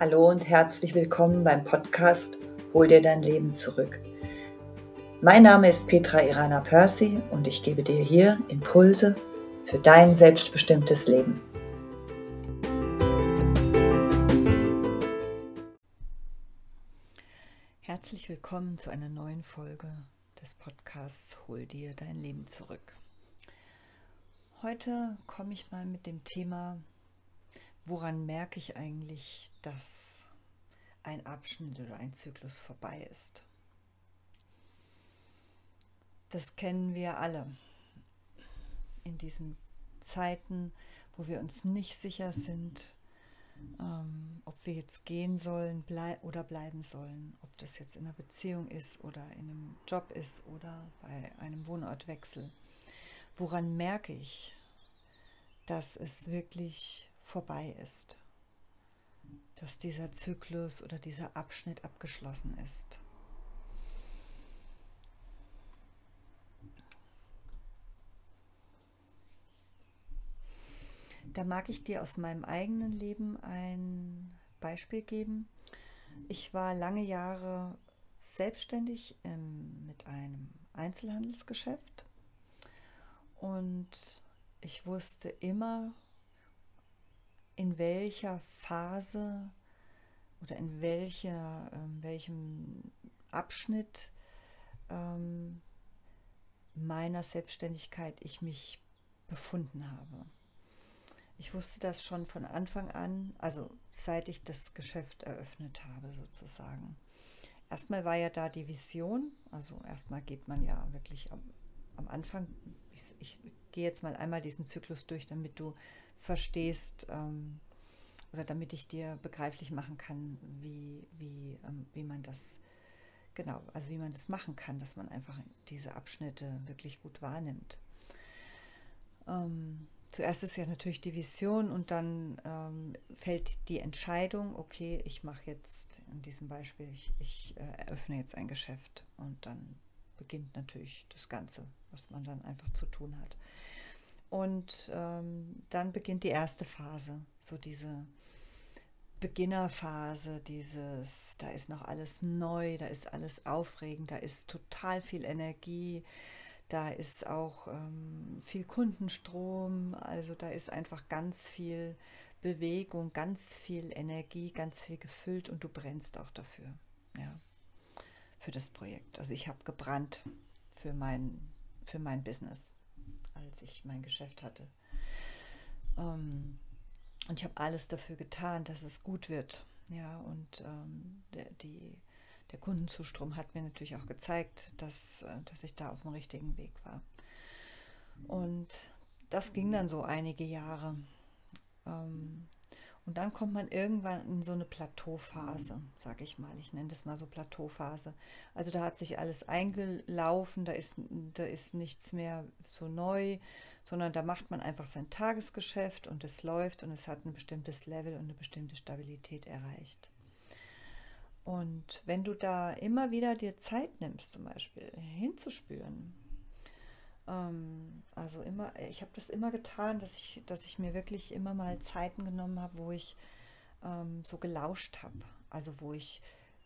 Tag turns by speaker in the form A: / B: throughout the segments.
A: Hallo und herzlich willkommen beim Podcast Hol dir dein Leben zurück. Mein Name ist Petra Irana Percy und ich gebe dir hier Impulse für dein selbstbestimmtes Leben. Herzlich willkommen zu einer neuen Folge des Podcasts Hol dir dein Leben zurück. Heute komme ich mal mit dem Thema woran merke ich eigentlich, dass ein Abschnitt oder ein Zyklus vorbei ist? Das kennen wir alle in diesen Zeiten, wo wir uns nicht sicher sind, ähm, ob wir jetzt gehen sollen blei oder bleiben sollen, ob das jetzt in einer Beziehung ist oder in einem Job ist oder bei einem Wohnortwechsel. Woran merke ich, dass es wirklich vorbei ist, dass dieser Zyklus oder dieser Abschnitt abgeschlossen ist. Da mag ich dir aus meinem eigenen Leben ein Beispiel geben. Ich war lange Jahre selbstständig ähm, mit einem Einzelhandelsgeschäft und ich wusste immer, in welcher Phase oder in welcher, äh, welchem Abschnitt ähm, meiner Selbstständigkeit ich mich befunden habe. Ich wusste das schon von Anfang an, also seit ich das Geschäft eröffnet habe sozusagen. Erstmal war ja da die Vision, also erstmal geht man ja wirklich am, am Anfang, ich, ich gehe jetzt mal einmal diesen Zyklus durch, damit du verstehst ähm, oder damit ich dir begreiflich machen kann, wie, wie, ähm, wie man das genau, also wie man das machen kann, dass man einfach diese Abschnitte wirklich gut wahrnimmt. Ähm, zuerst ist ja natürlich die Vision und dann ähm, fällt die Entscheidung, okay, ich mache jetzt in diesem Beispiel, ich, ich äh, eröffne jetzt ein Geschäft und dann beginnt natürlich das Ganze, was man dann einfach zu tun hat. Und ähm, dann beginnt die erste Phase, so diese Beginnerphase, dieses, da ist noch alles neu, da ist alles aufregend, da ist total viel Energie, da ist auch ähm, viel Kundenstrom, also da ist einfach ganz viel Bewegung, ganz viel Energie, ganz viel gefüllt und du brennst auch dafür, ja, für das Projekt. Also ich habe gebrannt für mein, für mein Business als ich mein Geschäft hatte. Ähm, und ich habe alles dafür getan, dass es gut wird. Ja, und ähm, der, die, der Kundenzustrom hat mir natürlich auch gezeigt, dass, äh, dass ich da auf dem richtigen Weg war. Und das ging dann so einige Jahre. Ähm, und dann kommt man irgendwann in so eine Plateauphase, sage ich mal. Ich nenne das mal so Plateauphase. Also da hat sich alles eingelaufen, da ist, da ist nichts mehr so neu, sondern da macht man einfach sein Tagesgeschäft und es läuft und es hat ein bestimmtes Level und eine bestimmte Stabilität erreicht. Und wenn du da immer wieder dir Zeit nimmst, zum Beispiel hinzuspüren, also immer, ich habe das immer getan, dass ich, dass ich mir wirklich immer mal Zeiten genommen habe, wo ich ähm, so gelauscht habe. Also wo ich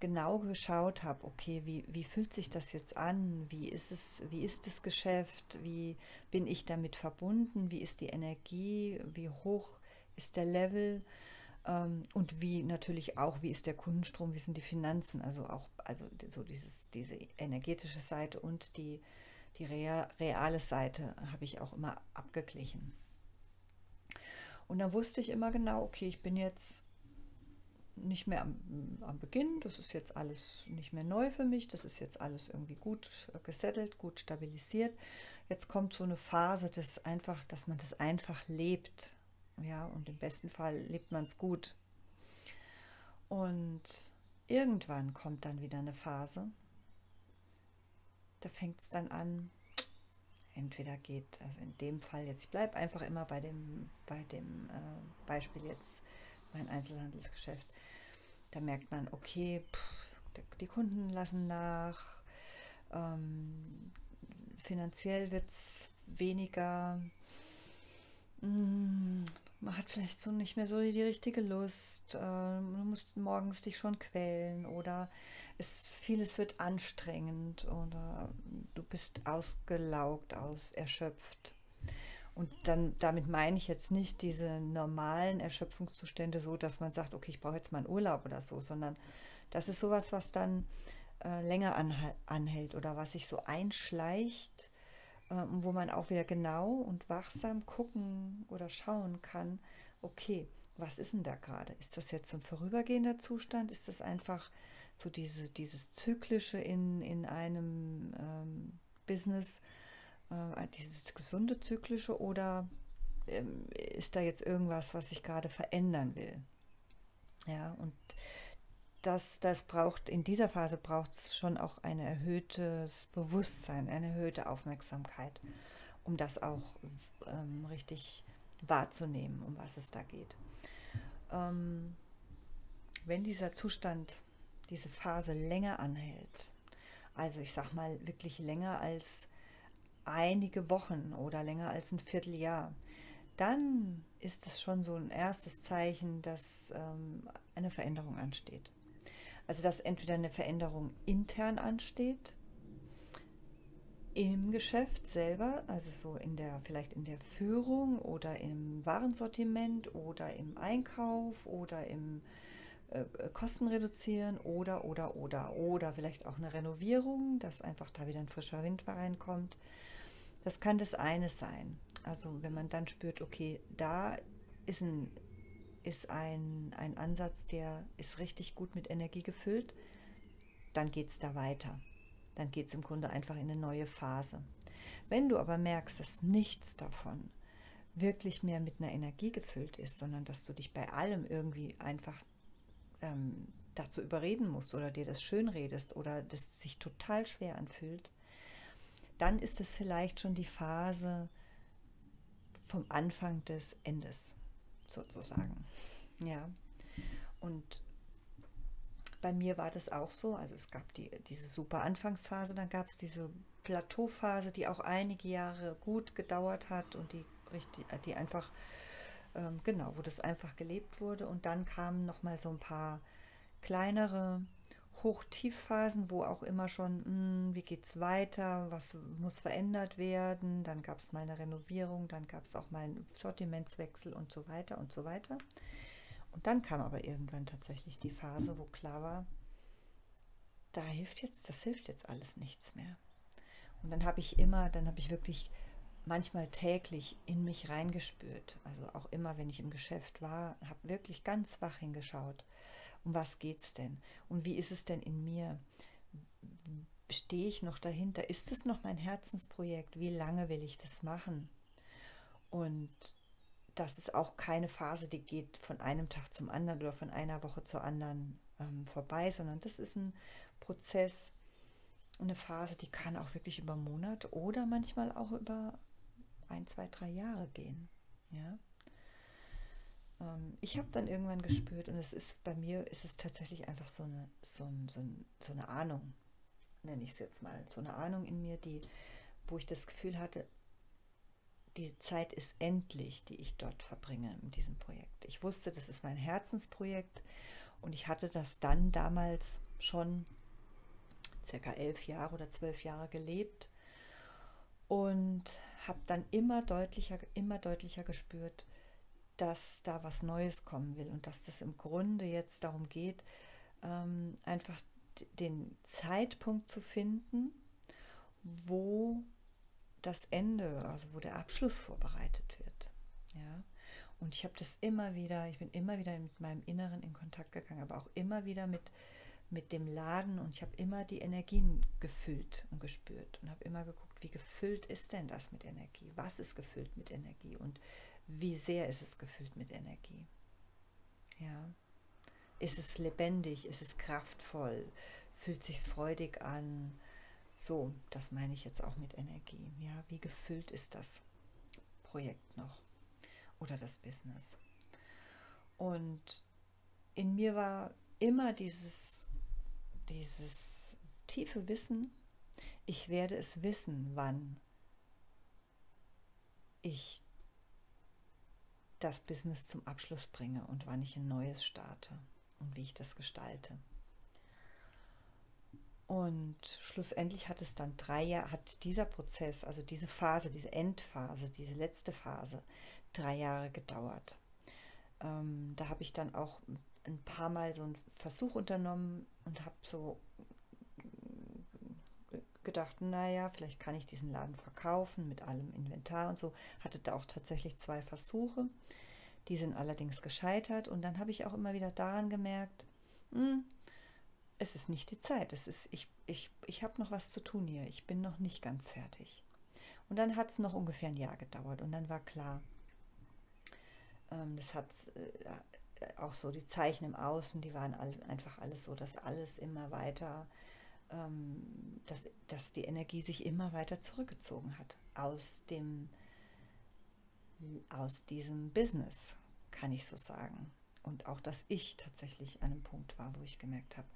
A: genau geschaut habe, okay, wie, wie fühlt sich das jetzt an? Wie ist es, wie ist das Geschäft? Wie bin ich damit verbunden? Wie ist die Energie? Wie hoch ist der Level? Ähm, und wie natürlich auch, wie ist der Kundenstrom, wie sind die Finanzen? Also auch, also so dieses, diese energetische Seite und die die reale Seite habe ich auch immer abgeglichen. Und dann wusste ich immer genau, okay, ich bin jetzt nicht mehr am, am, Beginn, das ist jetzt alles nicht mehr neu für mich, das ist jetzt alles irgendwie gut gesettelt, gut stabilisiert. Jetzt kommt so eine Phase, dass einfach, dass man das einfach lebt. Ja, und im besten Fall lebt man es gut. Und irgendwann kommt dann wieder eine Phase, da fängt es dann an, entweder geht, also in dem Fall jetzt, ich bleibe einfach immer bei dem, bei dem äh, Beispiel jetzt mein Einzelhandelsgeschäft, da merkt man, okay, pff, die Kunden lassen nach, ähm, finanziell wird es weniger, mh, mm, man hat vielleicht so nicht mehr so die richtige Lust, äh, du musst morgens dich schon quälen oder es, vieles wird anstrengend oder du bist ausgelaugt, aus erschöpft. Und dann damit meine ich jetzt nicht diese normalen Erschöpfungszustände so, dass man sagt, okay, ich brauche jetzt mal einen Urlaub oder so, sondern das ist sowas, was dann äh, länger anhält oder was sich so einschleicht, äh, wo man auch wieder genau und wachsam gucken oder schauen kann, okay, was ist denn da gerade? Ist das jetzt so ein vorübergehender Zustand? Ist das einfach so diese, dieses Zyklische in, in einem ähm, Business? äh, dieses gesunde zyklische oder ähm, ist da jetzt irgendwas, was ich gerade verändern will? Ja, und das, das braucht, in dieser Phase braucht es schon auch ein erhöhtes Bewusstsein, eine erhöhte Aufmerksamkeit, um das auch ähm, richtig wahrzunehmen, um was es da geht. Ähm, wenn dieser Zustand, diese Phase länger anhält, also ich sag mal wirklich länger als einige Wochen oder länger als ein Vierteljahr, dann ist es schon so ein erstes Zeichen, dass ähm, eine Veränderung ansteht. Also dass entweder eine Veränderung intern ansteht, im Geschäft selber, also so in der, vielleicht in der Führung oder im Warensortiment oder im Einkauf oder im Kosten reduzieren oder, oder, oder, oder vielleicht auch eine Renovierung, dass einfach da wieder ein frischer Wind reinkommt. Das kann das eine sein. Also wenn man dann spürt, okay, da ist ein, ist ein, ein Ansatz, der ist richtig gut mit Energie gefüllt, dann geht es da weiter. Dann geht es im Grunde einfach in eine neue Phase. Wenn du aber merkst, dass nichts davon wirklich mehr mit einer Energie gefüllt ist, sondern dass du dich bei allem irgendwie einfach ähm, dazu überreden musst oder dir das schön redest oder das sich total schwer anfühlt, dann ist es vielleicht schon die Phase vom Anfang des Endes, sozusagen. Ja. Und bei mir war das auch so. Also es gab die, diese super Anfangsphase, dann gab es diese Plateauphase, die auch einige Jahre gut gedauert hat und die richtig, die einfach, ähm, genau, wo das einfach gelebt wurde. Und dann kamen nochmal so ein paar kleinere Hoch-Tief-Phasen, wo auch immer schon, mh, hm, wie geht es weiter, was muss verändert werden, dann gab es mal eine Renovierung, dann gab es auch mal einen Sortimentswechsel und so weiter und so weiter. Und dann kam aber irgendwann tatsächlich die Phase, wo klar war, da hilft jetzt, das hilft jetzt alles nichts mehr. Und dann habe ich immer, dann habe ich wirklich manchmal täglich in mich reingespürt. Also auch immer, wenn ich im Geschäft war, habe wirklich ganz wach hingeschaut um was geht es denn? Und wie ist es denn in mir? Stehe ich noch dahinter? Ist es noch mein Herzensprojekt? Wie lange will ich das machen? Und das ist auch keine Phase, die geht von einem Tag zum anderen oder von einer Woche zur anderen ähm, vorbei, sondern das ist ein Prozess, eine Phase, die kann auch wirklich über Monate oder manchmal auch über ein, zwei, drei Jahre gehen. Ja ähm, ich habe dann irgendwann gespürt, und es ist bei mir ist es tatsächlich einfach so eine, so, ein, so, ein, so eine Ahnung, nenne ich es jetzt mal, so eine Ahnung in mir, die, wo ich das Gefühl hatte, die Zeit ist endlich, die ich dort verbringe in diesem Projekt. Ich wusste, das ist mein Herzensprojekt und ich hatte das dann damals schon circa elf Jahre oder zwölf Jahre gelebt und habe dann immer deutlicher, immer deutlicher gespürt, dass da was Neues kommen will und dass das im Grunde jetzt darum geht, ähm, einfach den Zeitpunkt zu finden, wo das Ende, also wo der Abschluss vorbereitet wird. Ja? Und ich habe das immer wieder, ich bin immer wieder mit meinem Inneren in Kontakt gegangen, aber auch immer wieder mit, mit dem Laden und ich habe immer die Energien gefüllt und gespürt und habe immer geguckt, wie gefüllt ist denn das mit Energie? Was ist gefüllt mit Energie? Und wie sehr ist es gefüllt mit Energie. Ja. Ist es lebendig, ist es kraftvoll, fühlt sich freudig an. So, das meine ich jetzt auch mit Energie. Ja, wie gefüllt ist das Projekt noch oder das Business? Und in mir war immer dieses, dieses tiefe Wissen, ich werde es wissen, wann ich das Business zum Abschluss bringe und wann ich ein neues starte und wie ich das gestalte. Und schlussendlich hat es dann drei Jahre, hat dieser Prozess, also diese Phase, diese Endphase, diese letzte Phase, drei Jahre gedauert. Ähm, da habe ich dann auch ein paar Mal so einen Versuch unternommen und habe so gedacht, naja, vielleicht kann ich diesen Laden verkaufen mit allem Inventar und so. Hatte da auch tatsächlich zwei Versuche. Die sind allerdings gescheitert und dann habe ich auch immer wieder daran gemerkt, hm, es ist nicht die Zeit. Es ist, ich ich, ich habe noch was zu tun hier. Ich bin noch nicht ganz fertig. Und dann hat es noch ungefähr ein Jahr gedauert und dann war klar, ähm, das hat äh, auch so die Zeichen im Außen, die waren all, einfach alles so, dass alles immer weiter, ähm, dass, dass die Energie sich immer weiter zurückgezogen hat aus dem, aus diesem Business, kann ich so sagen. Und auch, dass ich tatsächlich an einem Punkt war, wo ich gemerkt habe,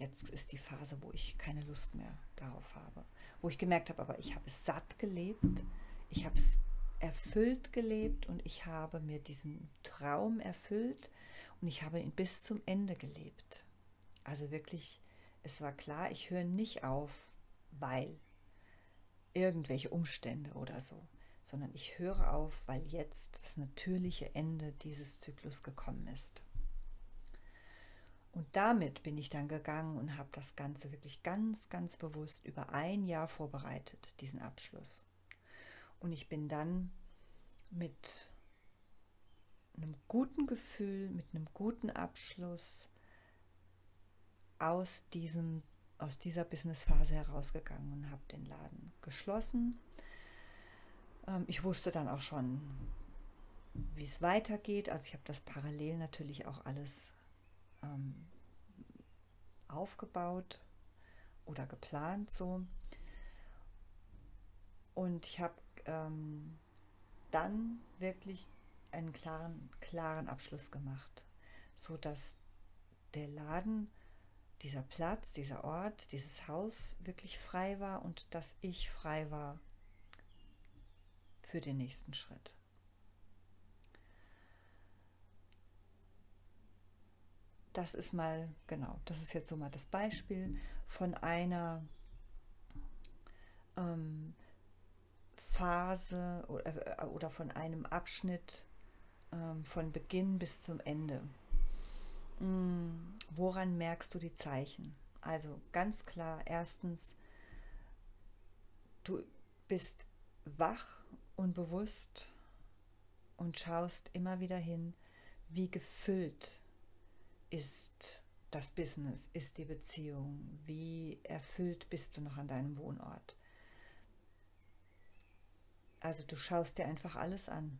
A: Jetzt ist die Phase, wo ich keine Lust mehr darauf habe. Wo ich gemerkt habe, aber ich habe es satt gelebt, ich habe es erfüllt gelebt und ich habe mir diesen Traum erfüllt und ich habe ihn bis zum Ende gelebt. Also wirklich, es war klar, ich höre nicht auf, weil irgendwelche Umstände oder so, sondern ich höre auf, weil jetzt das natürliche Ende dieses Zyklus gekommen ist. Und damit bin ich dann gegangen und habe das Ganze wirklich ganz, ganz bewusst über ein Jahr vorbereitet, diesen Abschluss. Und ich bin dann mit einem guten Gefühl, mit einem guten Abschluss aus, diesem, aus dieser Businessphase herausgegangen und habe den Laden geschlossen. Ähm, ich wusste dann auch schon, wie es weitergeht. Also ich habe das parallel natürlich auch alles ähm, aufgebaut oder geplant so. Und ich habe ähm, dann wirklich einen klaren, klaren Abschluss gemacht, so dass der Laden, dieser Platz, dieser Ort, dieses Haus wirklich frei war und dass ich frei war für den nächsten Schritt. das ist mal, genau, das ist jetzt so mal das Beispiel von einer ähm, Phase oder, äh, oder, von einem Abschnitt ähm, von Beginn bis zum Ende. Hm, woran merkst du die Zeichen? Also ganz klar, erstens, du bist wach und bewusst und schaust immer wieder hin, wie gefüllt ist das Business, ist die Beziehung, wie erfüllt bist du noch an deinem Wohnort. Also du schaust dir einfach alles an.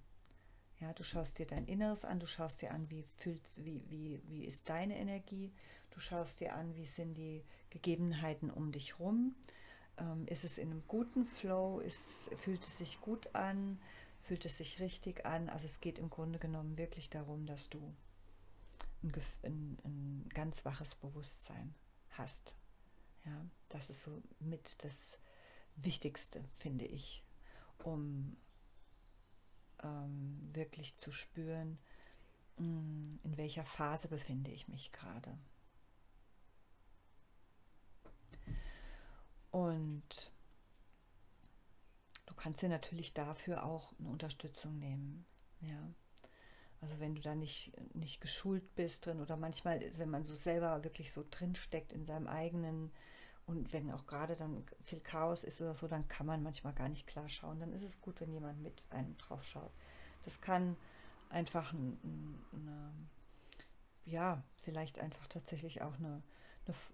A: Ja, du schaust dir dein Inneres an, du schaust dir an, wie, fühlt, wie, wie, wie ist deine Energie, du schaust dir an, wie sind die Gegebenheiten um dich rum. Ähm, ist es in einem guten Flow, ist, fühlt es sich gut an, fühlt es sich richtig an. Also es geht im Grunde genommen wirklich darum, dass du ein, ein, ein ganz waches Bewusstsein hast. Ja, das ist so mit das Wichtigste, finde ich, um ähm, wirklich zu spüren, mm, in welcher Phase befinde ich mich gerade. Und du kannst dir natürlich dafür auch eine Unterstützung nehmen. Ja. Also wenn du da nicht, nicht geschult bist drin oder manchmal, wenn man so selber wirklich so drin steckt in seinem eigenen und wenn auch gerade dann viel Chaos ist oder so, dann kann man manchmal gar nicht klar schauen. Dann ist es gut, wenn jemand mit einem drauf schaut. Das kann einfach eine, ja, vielleicht einfach tatsächlich auch eine,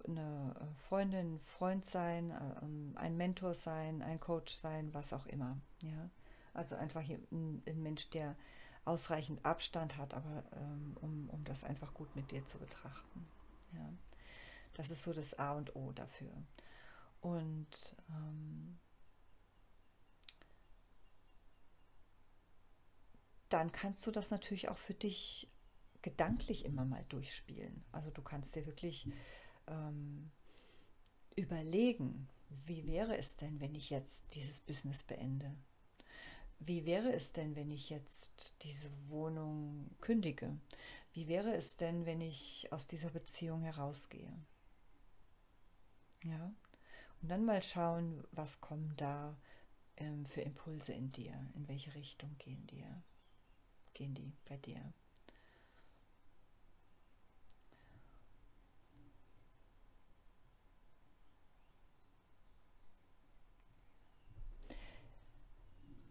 A: eine Freundin, Freund sein, ähm, ein Mentor sein, ein Coach sein, was auch immer. Ja, also einfach ein, ein Mensch, der ausreichend Abstand hat, aber ähm, um, um das einfach gut mit dir zu betrachten. Ja. Das ist so das A und O dafür. Und ähm, dann kannst du das natürlich auch für dich gedanklich immer mal durchspielen. Also du kannst dir wirklich ähm, überlegen, wie wäre es denn, wenn ich jetzt dieses Business beende? wie wäre es denn, wenn ich jetzt diese Wohnung kündige? Wie wäre es denn, wenn ich aus dieser Beziehung herausgehe? Ja, und dann mal schauen, was kommen da ähm, für Impulse in dir, in welche Richtung gehen dir, gehen die bei dir.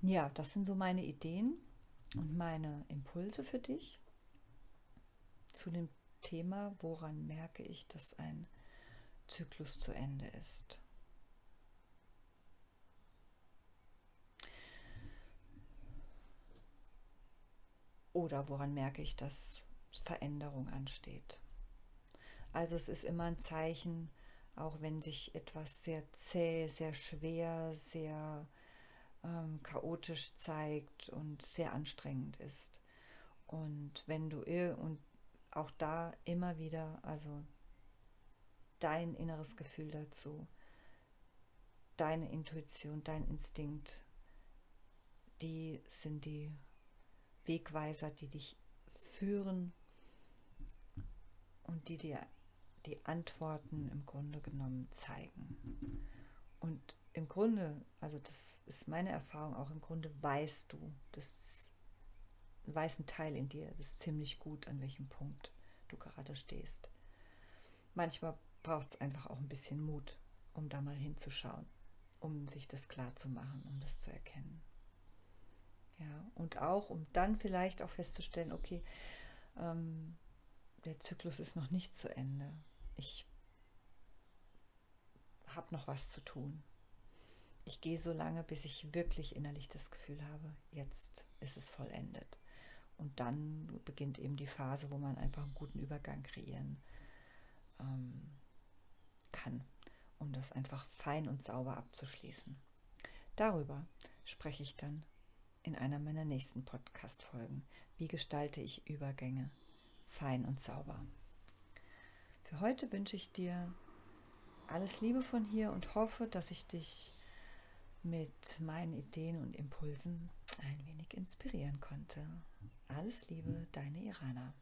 A: Ja, das sind so meine Ideen und meine Impulse für dich zu dem Thema, woran merke ich, dass ein Zyklus zu Ende ist. Oder woran merke ich, dass Veränderung ansteht. Also es ist immer ein Zeichen, auch wenn sich etwas sehr zäh, sehr schwer, sehr ähm, chaotisch zeigt und sehr anstrengend ist. Und wenn du und auch da immer wieder, also dein inneres Gefühl dazu, deine Intuition, dein Instinkt, die sind die Wegweiser, die dich führen und die dir die Antworten im Grunde genommen zeigen. Und im Grunde, also das ist meine Erfahrung auch, im Grunde weißt du, das weiß ein Teil in dir, das ist ziemlich gut, an welchem Punkt du gerade stehst. Manchmal braucht es einfach auch ein bisschen Mut, um da mal hinzuschauen, um sich das klar zu machen, um das zu erkennen. Ja, und auch, um dann vielleicht auch festzustellen, okay, ähm, der Zyklus ist noch nicht zu Ende. Ich habe noch was zu tun. Ich gehe so lange, bis ich wirklich innerlich das Gefühl habe, jetzt ist es vollendet. Und dann beginnt eben die Phase, wo man einfach einen guten Übergang kreieren ähm, kann, um das einfach fein und sauber abzuschließen. Darüber spreche ich dann in einer meiner nächsten Podcast-Folgen. Wie gestalte ich Übergänge fein und sauber? Für heute wünsche ich dir alles Liebe von hier und hoffe, dass ich dich mit meinen Ideen und Impulsen ein wenig inspirieren konnte. Alles Liebe, deine Irana.